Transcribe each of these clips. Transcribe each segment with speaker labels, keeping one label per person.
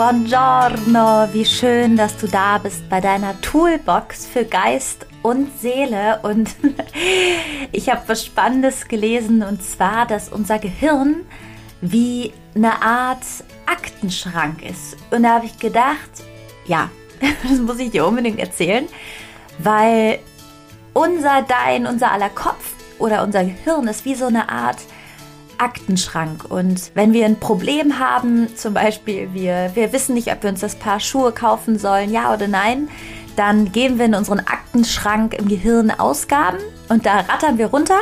Speaker 1: Buongiorno, wie schön, dass du da bist bei deiner Toolbox für Geist und Seele. Und ich habe was Spannendes gelesen und zwar, dass unser Gehirn wie eine Art Aktenschrank ist. Und da habe ich gedacht, ja, das muss ich dir unbedingt erzählen, weil unser Dein, unser aller Kopf oder unser Gehirn ist wie so eine Art Aktenschrank. Und wenn wir ein Problem haben, zum Beispiel wir, wir wissen nicht, ob wir uns das Paar Schuhe kaufen sollen, ja oder nein, dann geben wir in unseren Aktenschrank im Gehirn Ausgaben und da rattern wir runter.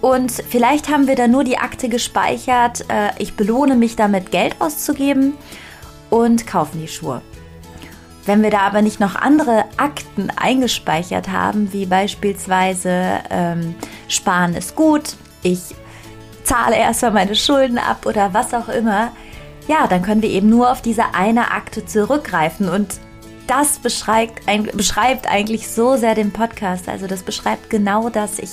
Speaker 1: Und vielleicht haben wir da nur die Akte gespeichert, äh, ich belohne mich damit, Geld auszugeben und kaufen die Schuhe. Wenn wir da aber nicht noch andere Akten eingespeichert haben, wie beispielsweise ähm, Sparen ist gut, ich zahle erstmal meine Schulden ab oder was auch immer, ja, dann können wir eben nur auf diese eine Akte zurückgreifen und das beschreibt, beschreibt eigentlich so sehr den Podcast. Also das beschreibt genau das. Ich,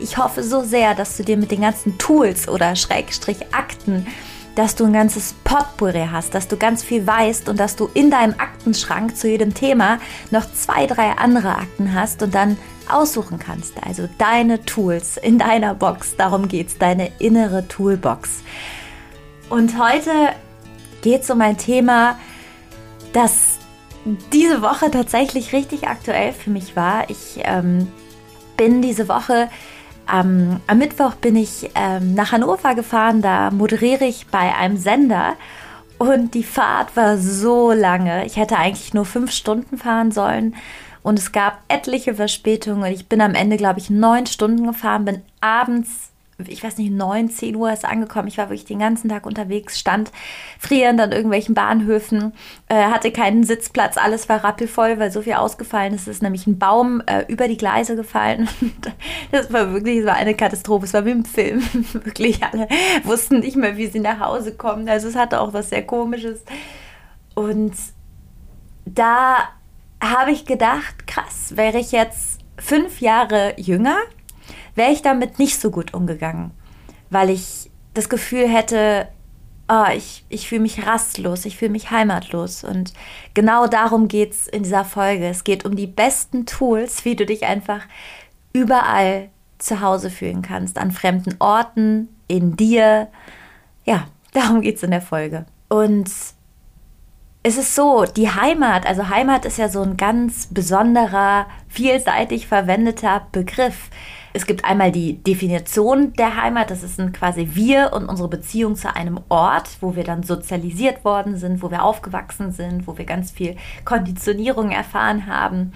Speaker 1: ich hoffe so sehr, dass du dir mit den ganzen Tools oder Schrägstrich Akten, dass du ein ganzes Potpourri hast, dass du ganz viel weißt und dass du in deinem Aktenschrank zu jedem Thema noch zwei, drei andere Akten hast und dann aussuchen kannst. Also deine Tools in deiner Box. Darum geht es, deine innere Toolbox. Und heute geht es um ein Thema, das diese Woche tatsächlich richtig aktuell für mich war. Ich ähm, bin diese Woche ähm, am Mittwoch bin ich ähm, nach Hannover gefahren, da moderiere ich bei einem Sender und die Fahrt war so lange. Ich hätte eigentlich nur fünf Stunden fahren sollen und es gab etliche Verspätungen. Ich bin am Ende, glaube ich, neun Stunden gefahren, bin abends ich weiß nicht, 9, 10 Uhr ist angekommen. Ich war wirklich den ganzen Tag unterwegs, stand frierend an irgendwelchen Bahnhöfen, äh, hatte keinen Sitzplatz, alles war rappelvoll, weil so viel ausgefallen ist. Es ist nämlich ein Baum äh, über die Gleise gefallen. das war wirklich, es war eine Katastrophe. Es war wie im Film. wirklich, alle wussten nicht mehr, wie sie nach Hause kommen. Also es hatte auch was sehr Komisches. Und da habe ich gedacht, krass, wäre ich jetzt fünf Jahre jünger, wäre ich damit nicht so gut umgegangen, weil ich das Gefühl hätte, oh, ich, ich fühle mich rastlos, ich fühle mich heimatlos. Und genau darum geht es in dieser Folge. Es geht um die besten Tools, wie du dich einfach überall zu Hause fühlen kannst, an fremden Orten, in dir. Ja, darum geht es in der Folge. Und es ist so, die Heimat, also Heimat ist ja so ein ganz besonderer, vielseitig verwendeter Begriff. Es gibt einmal die Definition der Heimat, das ist quasi wir und unsere Beziehung zu einem Ort, wo wir dann sozialisiert worden sind, wo wir aufgewachsen sind, wo wir ganz viel Konditionierung erfahren haben.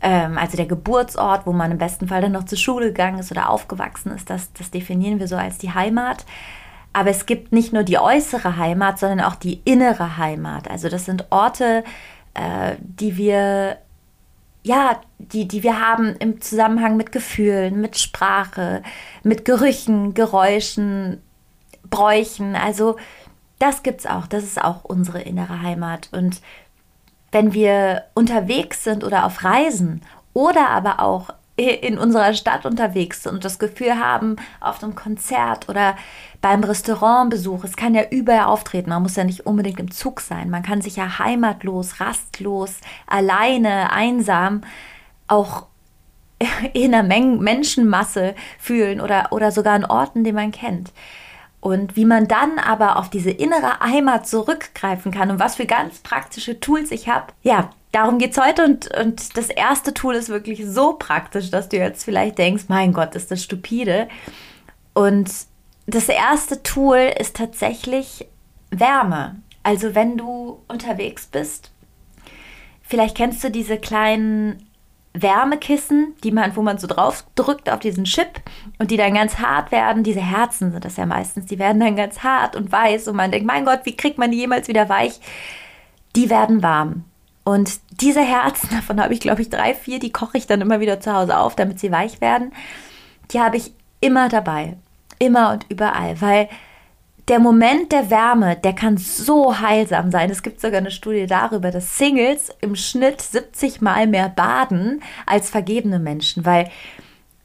Speaker 1: Ähm, also der Geburtsort, wo man im besten Fall dann noch zur Schule gegangen ist oder aufgewachsen ist, das, das definieren wir so als die Heimat. Aber es gibt nicht nur die äußere Heimat, sondern auch die innere Heimat. Also das sind Orte, äh, die wir ja, die, die wir haben im Zusammenhang mit Gefühlen, mit Sprache, mit Gerüchen, Geräuschen, Bräuchen. Also das gibt's auch. Das ist auch unsere innere Heimat. Und wenn wir unterwegs sind oder auf Reisen oder aber auch in unserer Stadt unterwegs sind und das Gefühl haben, auf einem Konzert oder beim Restaurantbesuch, es kann ja überall auftreten, man muss ja nicht unbedingt im Zug sein, man kann sich ja heimatlos, rastlos, alleine, einsam auch in einer Menge Menschenmasse fühlen oder, oder sogar an Orten, die man kennt. Und wie man dann aber auf diese innere Heimat zurückgreifen kann und was für ganz praktische Tools ich habe, ja, darum geht es heute. Und, und das erste Tool ist wirklich so praktisch, dass du jetzt vielleicht denkst, mein Gott, ist das stupide. Und das erste Tool ist tatsächlich Wärme. Also wenn du unterwegs bist, vielleicht kennst du diese kleinen Wärmekissen, die man, wo man so drauf drückt auf diesen Chip und die dann ganz hart werden. Diese Herzen sind das ja meistens, die werden dann ganz hart und weiß und man denkt, mein Gott, wie kriegt man die jemals wieder weich? Die werden warm. Und diese Herzen, davon habe ich glaube ich drei, vier, die koche ich dann immer wieder zu Hause auf, damit sie weich werden. Die habe ich immer dabei. Immer und überall, weil der Moment der Wärme, der kann so heilsam sein. Es gibt sogar eine Studie darüber, dass Singles im Schnitt 70 Mal mehr baden als vergebene Menschen, weil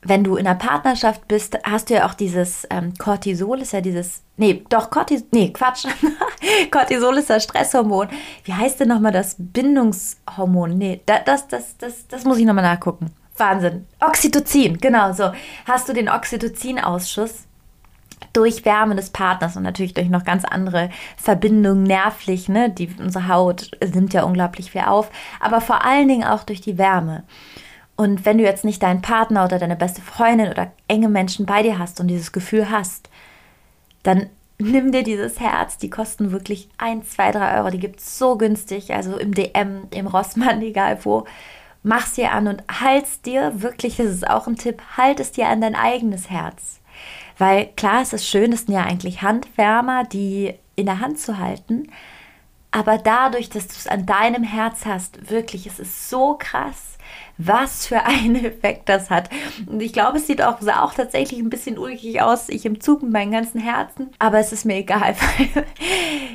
Speaker 1: wenn du in einer Partnerschaft bist, hast du ja auch dieses ähm, Cortisol, ist ja dieses, nee, doch, Cortisol, nee, Quatsch. Cortisol ist das Stresshormon. Wie heißt denn nochmal das Bindungshormon? Nee, das, das, das, das, das muss ich nochmal nachgucken. Wahnsinn. Oxytocin, genau so. Hast du den Oxytocin-Ausschuss durch Wärme des Partners und natürlich durch noch ganz andere Verbindungen nervlich, ne? Die, unsere Haut nimmt ja unglaublich viel auf, aber vor allen Dingen auch durch die Wärme. Und wenn du jetzt nicht deinen Partner oder deine beste Freundin oder enge Menschen bei dir hast und dieses Gefühl hast, dann nimm dir dieses Herz. Die kosten wirklich 1, 2, 3 Euro. Die gibt es so günstig, also im DM, im Rossmann, egal wo. Mach es dir an und halt's dir wirklich, das ist auch ein Tipp, halt es dir an dein eigenes Herz. Weil klar, es ist schön, es sind ja eigentlich Handwärmer, die in der Hand zu halten. Aber dadurch, dass du es an deinem Herz hast, wirklich, es ist so krass was für einen Effekt das hat. Und ich glaube, es sieht auch, sah auch tatsächlich ein bisschen ulkig aus, ich im Zug mit meinem ganzen Herzen. Aber es ist mir egal, weil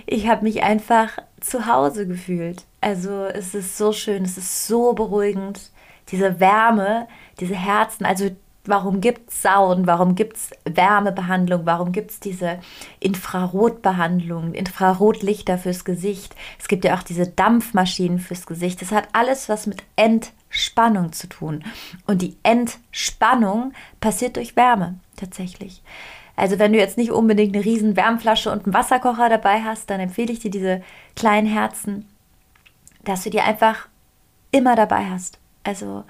Speaker 1: ich habe mich einfach zu Hause gefühlt. Also es ist so schön, es ist so beruhigend. Diese Wärme, diese Herzen, also Warum gibt es Sauen? Warum gibt es Wärmebehandlung? Warum gibt es diese Infrarotbehandlung, Infrarotlichter fürs Gesicht? Es gibt ja auch diese Dampfmaschinen fürs Gesicht. Das hat alles was mit Entspannung zu tun. Und die Entspannung passiert durch Wärme tatsächlich. Also wenn du jetzt nicht unbedingt eine riesen Wärmflasche und einen Wasserkocher dabei hast, dann empfehle ich dir diese kleinen Herzen, dass du die einfach immer dabei hast. Also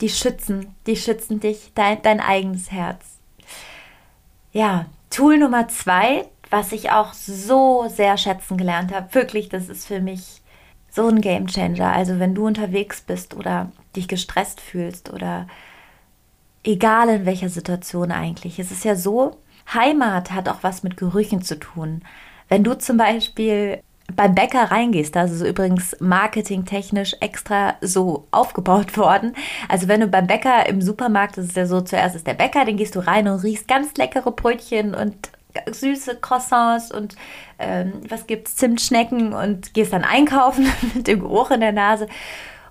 Speaker 1: die schützen, die schützen dich, dein, dein eigenes Herz. Ja, Tool Nummer zwei, was ich auch so sehr schätzen gelernt habe, wirklich, das ist für mich so ein Game Changer. Also wenn du unterwegs bist oder dich gestresst fühlst oder egal in welcher Situation eigentlich. Es ist ja so, Heimat hat auch was mit Gerüchen zu tun. Wenn du zum Beispiel beim Bäcker reingehst, das ist übrigens marketingtechnisch extra so aufgebaut worden. Also wenn du beim Bäcker im Supermarkt, das ist ja so, zuerst ist der Bäcker, den gehst du rein und riechst ganz leckere Brötchen und süße Croissants und ähm, was gibt's, Zimtschnecken und gehst dann einkaufen mit dem Geruch in der Nase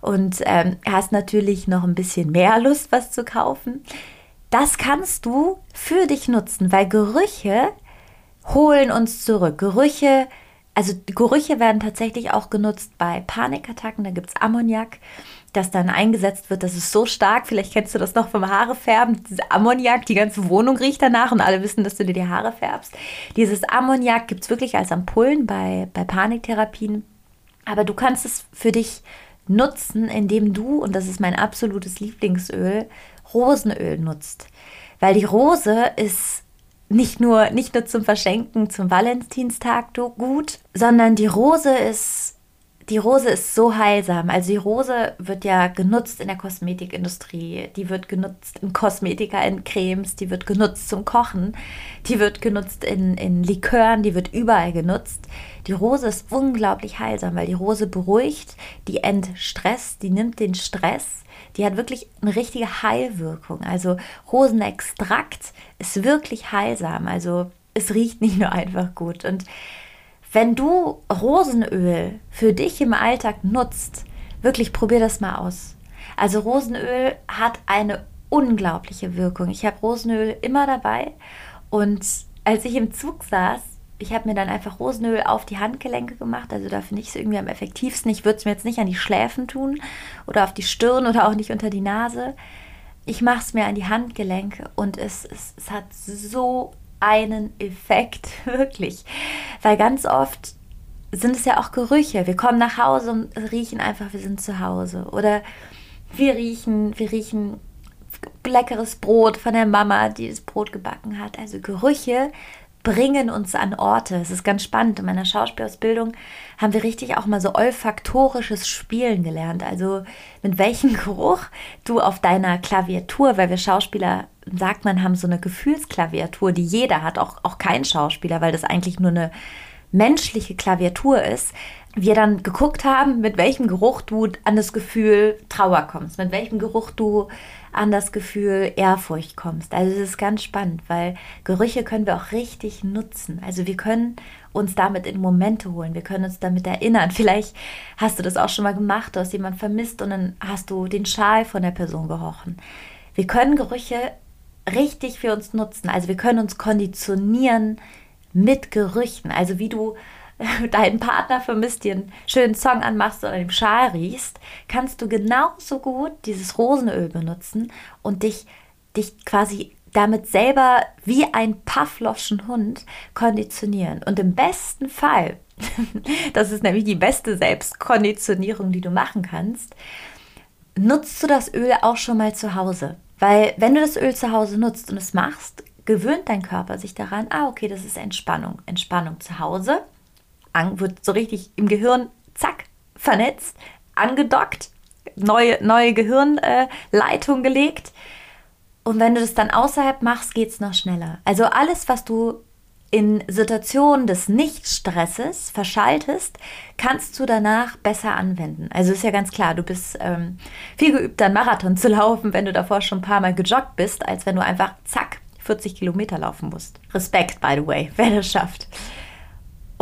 Speaker 1: und ähm, hast natürlich noch ein bisschen mehr Lust, was zu kaufen. Das kannst du für dich nutzen, weil Gerüche holen uns zurück. Gerüche also Gerüche werden tatsächlich auch genutzt bei Panikattacken. Da gibt es Ammoniak, das dann eingesetzt wird. Das ist so stark. Vielleicht kennst du das noch vom Haare färben. Diese Ammoniak, die ganze Wohnung riecht danach und alle wissen, dass du dir die Haare färbst. Dieses Ammoniak gibt es wirklich als Ampullen bei, bei Paniktherapien. Aber du kannst es für dich nutzen, indem du, und das ist mein absolutes Lieblingsöl, Rosenöl nutzt. Weil die Rose ist nicht nur, nicht nur zum Verschenken zum Valentinstag gut, sondern die Rose ist, die Rose ist so heilsam. Also die Rose wird ja genutzt in der Kosmetikindustrie, die wird genutzt in Kosmetika, in Cremes, die wird genutzt zum Kochen, die wird genutzt in, in Likören, die wird überall genutzt. Die Rose ist unglaublich heilsam, weil die Rose beruhigt, die entstresst, die nimmt den Stress die hat wirklich eine richtige Heilwirkung. Also Rosenextrakt ist wirklich heilsam. Also es riecht nicht nur einfach gut. Und wenn du Rosenöl für dich im Alltag nutzt, wirklich probier das mal aus. Also Rosenöl hat eine unglaubliche Wirkung. Ich habe Rosenöl immer dabei und als ich im Zug saß, ich habe mir dann einfach Rosenöl auf die Handgelenke gemacht. Also da finde ich es irgendwie am effektivsten. Ich würde es mir jetzt nicht an die Schläfen tun oder auf die Stirn oder auch nicht unter die Nase. Ich mache es mir an die Handgelenke und es, es, es hat so einen Effekt, wirklich. Weil ganz oft sind es ja auch Gerüche. Wir kommen nach Hause und riechen einfach, wir sind zu Hause. Oder wir riechen, wir riechen leckeres Brot von der Mama, die das Brot gebacken hat. Also Gerüche bringen uns an Orte. Es ist ganz spannend. In meiner Schauspielausbildung haben wir richtig auch mal so olfaktorisches Spielen gelernt. Also mit welchem Geruch du auf deiner Klaviatur, weil wir Schauspieler, sagt man, haben so eine Gefühlsklaviatur, die jeder hat, auch, auch kein Schauspieler, weil das eigentlich nur eine menschliche Klaviatur ist, wir dann geguckt haben, mit welchem Geruch du an das Gefühl Trauer kommst, mit welchem Geruch du an das Gefühl Ehrfurcht kommst. Also es ist ganz spannend, weil Gerüche können wir auch richtig nutzen. Also wir können uns damit in Momente holen, wir können uns damit erinnern. Vielleicht hast du das auch schon mal gemacht, du hast jemanden vermisst und dann hast du den Schal von der Person gerochen. Wir können Gerüche richtig für uns nutzen. Also wir können uns konditionieren mit Gerüchen. Also wie du deinen Partner vermisst, dir einen schönen Song anmachst oder den Schal riechst, kannst du genauso gut dieses Rosenöl benutzen und dich, dich quasi damit selber wie ein Pavlovschen Hund konditionieren. Und im besten Fall, das ist nämlich die beste Selbstkonditionierung, die du machen kannst, nutzt du das Öl auch schon mal zu Hause. Weil wenn du das Öl zu Hause nutzt und es machst, gewöhnt dein Körper sich daran, ah, okay, das ist Entspannung. Entspannung zu Hause, an, wird so richtig im Gehirn, zack, vernetzt, angedockt, neue, neue Gehirnleitung äh, gelegt. Und wenn du das dann außerhalb machst, geht es noch schneller. Also alles, was du in Situationen des Nichtstresses verschaltest, kannst du danach besser anwenden. Also ist ja ganz klar, du bist ähm, viel geübter, einen Marathon zu laufen, wenn du davor schon ein paar Mal gejoggt bist, als wenn du einfach zack 40 Kilometer laufen musst. Respekt, by the way, wer das schafft.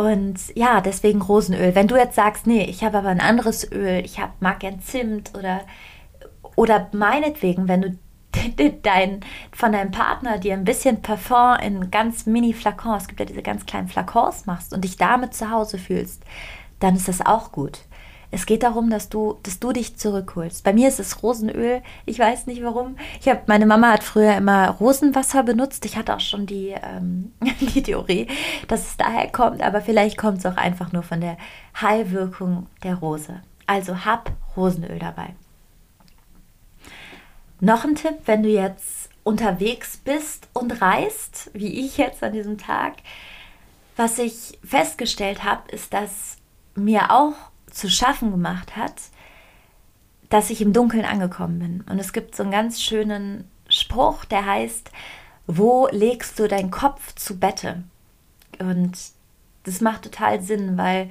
Speaker 1: Und ja, deswegen Rosenöl. Wenn du jetzt sagst, nee, ich habe aber ein anderes Öl, ich hab, mag gern Zimt oder, oder meinetwegen, wenn du dein, von deinem Partner dir ein bisschen Parfum in ganz mini Flakons, es gibt ja diese ganz kleinen Flakons machst und dich damit zu Hause fühlst, dann ist das auch gut. Es geht darum, dass du, dass du dich zurückholst. Bei mir ist es Rosenöl. Ich weiß nicht warum. Ich habe, meine Mama hat früher immer Rosenwasser benutzt. Ich hatte auch schon die, ähm, die Theorie, dass es daher kommt, aber vielleicht kommt es auch einfach nur von der Heilwirkung der Rose. Also hab Rosenöl dabei. Noch ein Tipp, wenn du jetzt unterwegs bist und reist, wie ich jetzt an diesem Tag, was ich festgestellt habe, ist, dass mir auch zu schaffen gemacht hat, dass ich im Dunkeln angekommen bin. Und es gibt so einen ganz schönen Spruch, der heißt, wo legst du deinen Kopf zu Bette? Und das macht total Sinn, weil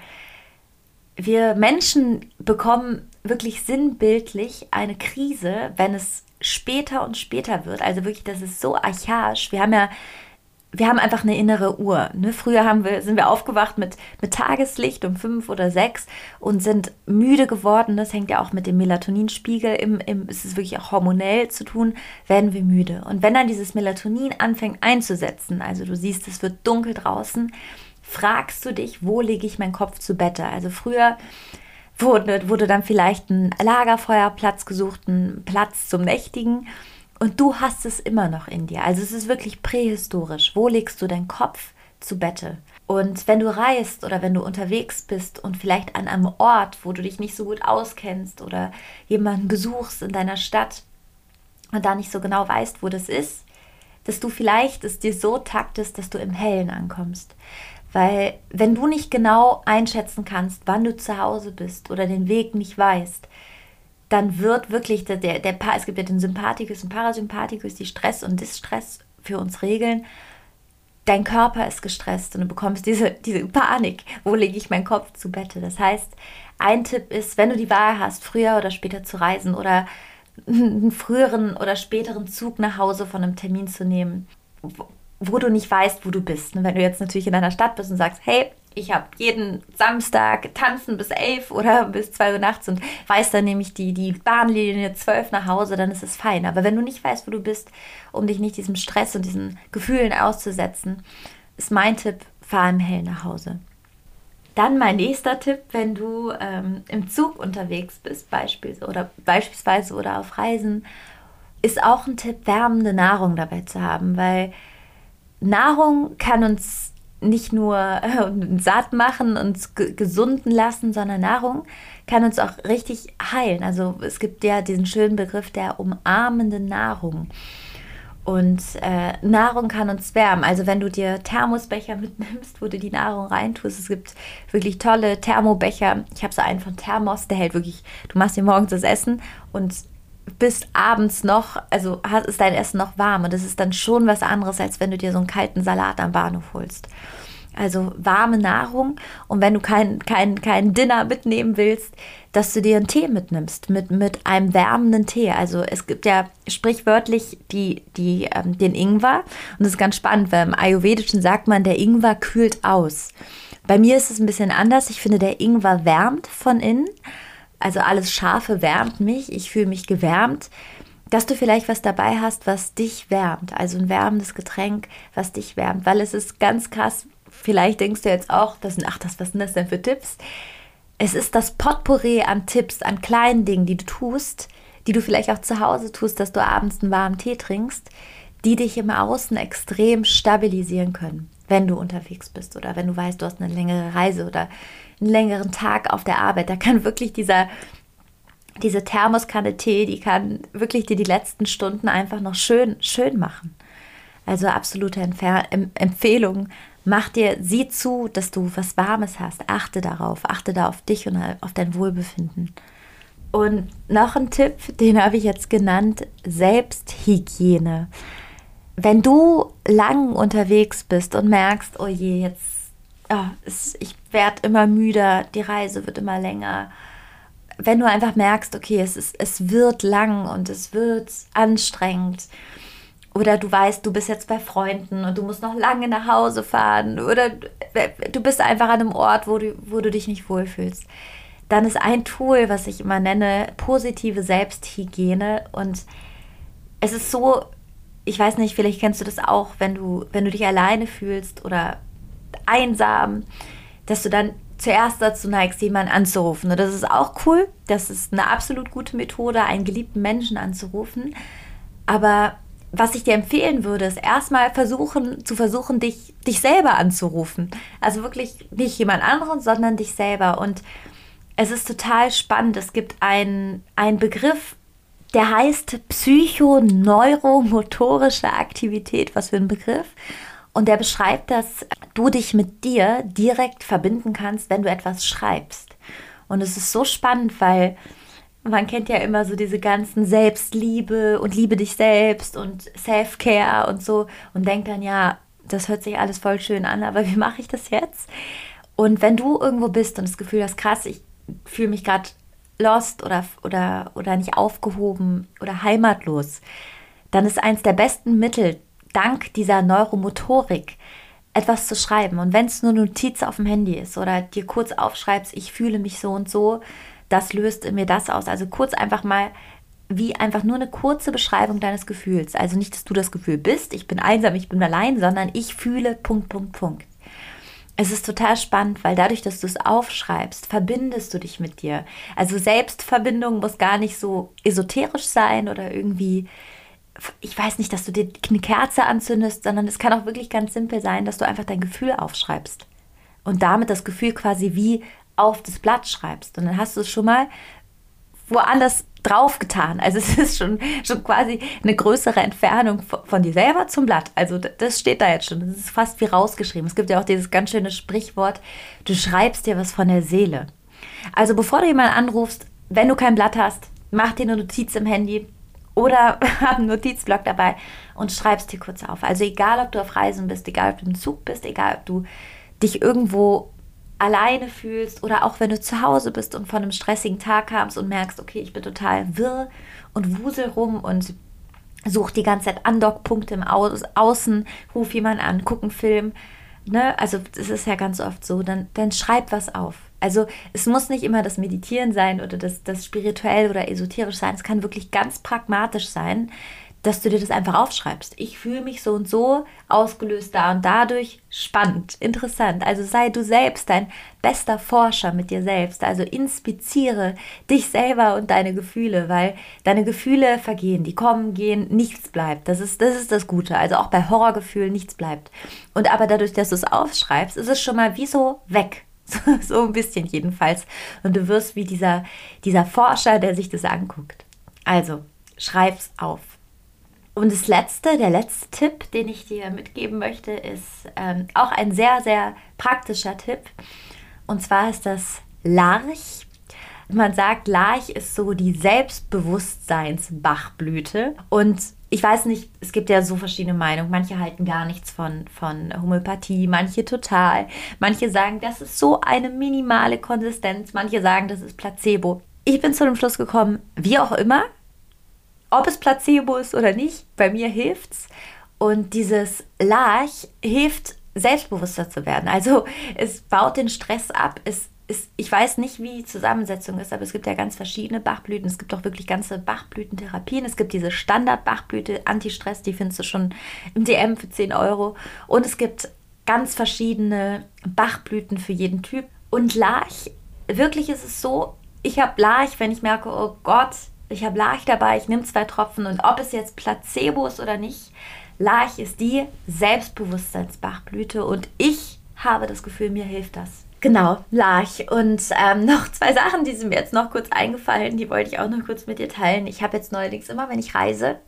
Speaker 1: wir Menschen bekommen wirklich sinnbildlich eine Krise, wenn es später und später wird. Also wirklich, das ist so archaisch. Wir haben ja, wir haben einfach eine innere Uhr. Ne? Früher haben wir, sind wir aufgewacht mit, mit Tageslicht um fünf oder sechs und sind müde geworden. Das hängt ja auch mit dem Melatoninspiegel, im, im, es ist wirklich auch hormonell zu tun, werden wir müde. Und wenn dann dieses Melatonin anfängt einzusetzen, also du siehst, es wird dunkel draußen, fragst du dich, wo lege ich meinen Kopf zu Bette? Also früher wurde, wurde dann vielleicht ein Lagerfeuerplatz gesucht, ein Platz zum Nächtigen. Und du hast es immer noch in dir. Also es ist wirklich prähistorisch. Wo legst du deinen Kopf zu Bette? Und wenn du reist oder wenn du unterwegs bist und vielleicht an einem Ort, wo du dich nicht so gut auskennst oder jemanden besuchst in deiner Stadt und da nicht so genau weißt, wo das ist, dass du vielleicht es dir so taktest, dass du im Hellen ankommst. Weil wenn du nicht genau einschätzen kannst, wann du zu Hause bist oder den Weg nicht weißt, dann wird wirklich der, der, der es gibt ja den Sympathikus und Parasympathikus, die Stress und Distress für uns regeln. Dein Körper ist gestresst und du bekommst diese, diese Panik. Wo lege ich meinen Kopf zu Bette? Das heißt, ein Tipp ist, wenn du die Wahl hast, früher oder später zu reisen oder einen früheren oder späteren Zug nach Hause von einem Termin zu nehmen, wo du nicht weißt, wo du bist. Und wenn du jetzt natürlich in einer Stadt bist und sagst, hey, ich habe jeden Samstag tanzen bis elf oder bis zwei Uhr nachts und weiß dann nämlich die, die Bahnlinie zwölf nach Hause, dann ist es fein. Aber wenn du nicht weißt, wo du bist, um dich nicht diesem Stress und diesen Gefühlen auszusetzen, ist mein Tipp, fahr im Hell nach Hause. Dann mein nächster Tipp, wenn du ähm, im Zug unterwegs bist, beispielsweise oder, beispielsweise oder auf Reisen, ist auch ein Tipp, wärmende Nahrung dabei zu haben, weil Nahrung kann uns nicht nur äh, satt machen, uns gesunden lassen, sondern Nahrung kann uns auch richtig heilen. Also es gibt ja diesen schönen Begriff der umarmenden Nahrung. Und äh, Nahrung kann uns wärmen. Also wenn du dir Thermosbecher mitnimmst, wo du die Nahrung reintust, es gibt wirklich tolle Thermobecher. Ich habe so einen von Thermos, der hält wirklich, du machst dir morgens das Essen und bist abends noch, also ist dein Essen noch warm und das ist dann schon was anderes, als wenn du dir so einen kalten Salat am Bahnhof holst. Also warme Nahrung und wenn du kein, kein, kein Dinner mitnehmen willst, dass du dir einen Tee mitnimmst mit, mit einem wärmenden Tee. Also es gibt ja sprichwörtlich die, die, ähm, den Ingwer und das ist ganz spannend, weil im Ayurvedischen sagt man, der Ingwer kühlt aus. Bei mir ist es ein bisschen anders. Ich finde, der Ingwer wärmt von innen also alles Scharfe wärmt mich, ich fühle mich gewärmt. dass du vielleicht was dabei hast, was dich wärmt. Also ein wärmendes Getränk, was dich wärmt. Weil es ist ganz krass, vielleicht denkst du jetzt auch, das sind, ach, das, was sind das denn für Tipps? Es ist das Potpourri an Tipps, an kleinen Dingen, die du tust, die du vielleicht auch zu Hause tust, dass du abends einen warmen Tee trinkst, die dich im Außen extrem stabilisieren können, wenn du unterwegs bist oder wenn du weißt, du hast eine längere Reise oder einen längeren Tag auf der Arbeit. Da kann wirklich dieser diese Thermoskanne Tee, die kann wirklich dir die letzten Stunden einfach noch schön, schön machen. Also absolute Entfer Empfehlung. Mach dir, sieh zu, dass du was Warmes hast. Achte darauf. Achte da auf dich und auf dein Wohlbefinden. Und noch ein Tipp, den habe ich jetzt genannt, Selbsthygiene. Wenn du lang unterwegs bist und merkst, oh je, jetzt, oh, ich werde immer müder, die Reise wird immer länger, wenn du einfach merkst, okay, es, ist, es wird lang und es wird anstrengend, oder du weißt, du bist jetzt bei Freunden und du musst noch lange nach Hause fahren, oder du bist einfach an einem Ort, wo du, wo du dich nicht wohlfühlst, dann ist ein Tool, was ich immer nenne, positive Selbsthygiene. Und es ist so, ich weiß nicht, vielleicht kennst du das auch, wenn du, wenn du dich alleine fühlst oder einsam, dass du dann zuerst dazu neigst, jemanden anzurufen. Und das ist auch cool. Das ist eine absolut gute Methode, einen geliebten Menschen anzurufen. Aber was ich dir empfehlen würde, ist erstmal versuchen, zu versuchen, dich, dich selber anzurufen. Also wirklich nicht jemand anderen, sondern dich selber. Und es ist total spannend. Es gibt einen, einen Begriff, der heißt psychoneuromotorische Aktivität. Was für ein Begriff. Und der beschreibt, dass du dich mit dir direkt verbinden kannst, wenn du etwas schreibst. Und es ist so spannend, weil man kennt ja immer so diese ganzen Selbstliebe und liebe dich selbst und Self-Care und so und denkt dann, ja, das hört sich alles voll schön an, aber wie mache ich das jetzt? Und wenn du irgendwo bist und das Gefühl hast, krass, ich fühle mich gerade lost oder, oder, oder nicht aufgehoben oder heimatlos, dann ist eins der besten Mittel, dank dieser Neuromotorik etwas zu schreiben. Und wenn es nur Notiz auf dem Handy ist oder dir kurz aufschreibst, ich fühle mich so und so, das löst in mir das aus. Also kurz einfach mal wie einfach nur eine kurze Beschreibung deines Gefühls. Also nicht, dass du das Gefühl bist, ich bin einsam, ich bin allein, sondern ich fühle Punkt, Punkt, Punkt. Es ist total spannend, weil dadurch, dass du es aufschreibst, verbindest du dich mit dir. Also Selbstverbindung muss gar nicht so esoterisch sein oder irgendwie ich weiß nicht, dass du dir eine Kerze anzündest, sondern es kann auch wirklich ganz simpel sein, dass du einfach dein Gefühl aufschreibst und damit das Gefühl quasi wie auf das Blatt schreibst. Und dann hast du es schon mal woanders drauf getan. Also es ist schon, schon quasi eine größere Entfernung von dir selber zum Blatt. Also das steht da jetzt schon. Das ist fast wie rausgeschrieben. Es gibt ja auch dieses ganz schöne Sprichwort, du schreibst dir was von der Seele. Also bevor du jemanden anrufst, wenn du kein Blatt hast, mach dir eine Notiz im Handy, oder hab einen Notizblock dabei und schreibst dir kurz auf. Also egal, ob du auf Reisen bist, egal, ob du im Zug bist, egal, ob du dich irgendwo alleine fühlst oder auch wenn du zu Hause bist und von einem stressigen Tag kamst und merkst, okay, ich bin total wirr und wusel rum und such die ganze Zeit Andockpunkte im Au Außen, ruf jemanden an, guck einen Film. Ne? Also das ist ja ganz oft so. Dann, dann schreib was auf. Also es muss nicht immer das Meditieren sein oder das, das spirituell oder esoterisch sein. Es kann wirklich ganz pragmatisch sein, dass du dir das einfach aufschreibst. Ich fühle mich so und so ausgelöst da und dadurch spannend, interessant. Also sei du selbst dein bester Forscher mit dir selbst. Also inspiziere dich selber und deine Gefühle, weil deine Gefühle vergehen, die kommen, gehen, nichts bleibt. Das ist das, ist das Gute. Also auch bei Horrorgefühlen nichts bleibt. Und aber dadurch, dass du es aufschreibst, ist es schon mal wie so weg. so ein bisschen jedenfalls. Und du wirst wie dieser, dieser Forscher, der sich das anguckt. Also, schreib's auf. Und das letzte, der letzte Tipp, den ich dir mitgeben möchte, ist ähm, auch ein sehr, sehr praktischer Tipp. Und zwar ist das Larch. Man sagt, Larch ist so die Selbstbewusstseinsbachblüte. Und ich weiß nicht, es gibt ja so verschiedene Meinungen. Manche halten gar nichts von, von Homöopathie, manche total. Manche sagen, das ist so eine minimale Konsistenz. Manche sagen, das ist Placebo. Ich bin zu dem Schluss gekommen, wie auch immer, ob es Placebo ist oder nicht, bei mir hilft's. Und dieses Larch hilft, selbstbewusster zu werden. Also es baut den Stress ab, es ist, ich weiß nicht, wie die Zusammensetzung ist, aber es gibt ja ganz verschiedene Bachblüten. Es gibt auch wirklich ganze Bachblütentherapien. Es gibt diese Standard-Bachblüte, Anti-Stress, die findest du schon im DM für 10 Euro. Und es gibt ganz verschiedene Bachblüten für jeden Typ. Und Larch, wirklich ist es so, ich habe Larch, wenn ich merke, oh Gott, ich habe Larch dabei, ich nehme zwei Tropfen und ob es jetzt Placebo ist oder nicht, Larch ist die Selbstbewusstseinsbachblüte und ich habe das Gefühl, mir hilft das. Genau, Larch. Und ähm, noch zwei Sachen, die sind mir jetzt noch kurz eingefallen, die wollte ich auch noch kurz mit dir teilen. Ich habe jetzt neuerdings immer, wenn ich reise,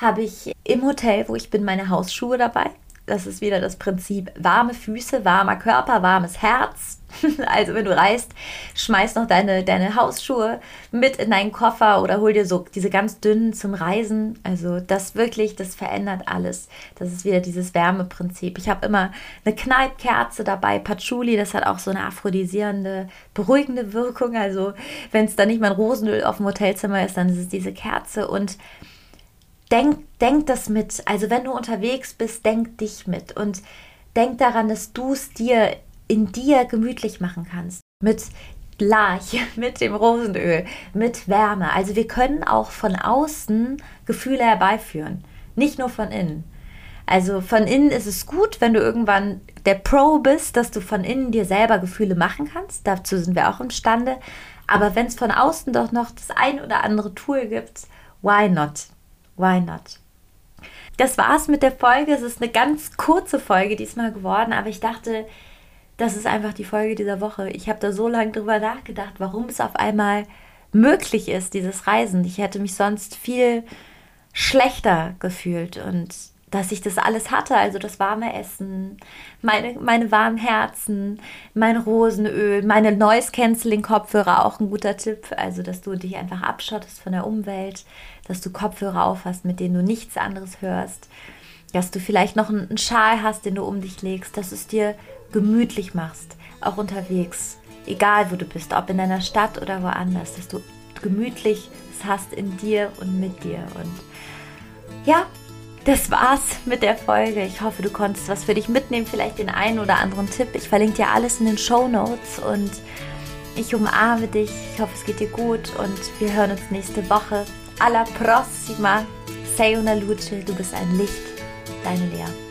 Speaker 1: habe ich im Hotel, wo ich bin, meine Hausschuhe dabei das ist wieder das Prinzip warme Füße, warmer Körper, warmes Herz. Also wenn du reist, schmeiß noch deine, deine Hausschuhe mit in deinen Koffer oder hol dir so diese ganz dünnen zum Reisen. Also das wirklich, das verändert alles. Das ist wieder dieses Wärmeprinzip. Ich habe immer eine Kneipkerze dabei, Patchouli, das hat auch so eine aphrodisierende, beruhigende Wirkung. Also wenn es dann nicht mal ein Rosenöl auf dem Hotelzimmer ist, dann ist es diese Kerze und denk, denk das mit. Also wenn du unterwegs bist, denk dich mit und denk daran, dass du es dir in dir gemütlich machen kannst. Mit Larch, mit dem Rosenöl, mit Wärme. Also wir können auch von außen Gefühle herbeiführen, nicht nur von innen. Also von innen ist es gut, wenn du irgendwann der Pro bist, dass du von innen dir selber Gefühle machen kannst. Dazu sind wir auch imstande. Aber wenn es von außen doch noch das ein oder andere Tool gibt, why not? Why not? Das war's mit der Folge. Es ist eine ganz kurze Folge diesmal geworden, aber ich dachte, das ist einfach die Folge dieser Woche. Ich habe da so lange drüber nachgedacht, warum es auf einmal möglich ist, dieses Reisen. Ich hätte mich sonst viel schlechter gefühlt und dass ich das alles hatte, also das warme Essen, meine, meine warmen Herzen, mein Rosenöl, meine Noise-Canceling-Kopfhörer, auch ein guter Tipp, also dass du dich einfach abschottest von der Umwelt, dass du Kopfhörer aufhast, mit denen du nichts anderes hörst, dass du vielleicht noch einen Schal hast, den du um dich legst, dass du es dir gemütlich machst, auch unterwegs, egal wo du bist, ob in deiner Stadt oder woanders, dass du gemütlich es hast in dir und mit dir und ja, das war's mit der Folge. Ich hoffe, du konntest was für dich mitnehmen, vielleicht den einen oder anderen Tipp. Ich verlinke dir alles in den Show Notes und ich umarme dich. Ich hoffe, es geht dir gut und wir hören uns nächste Woche. Alla prossima. Sei una luce. Du bist ein Licht. Deine Lea.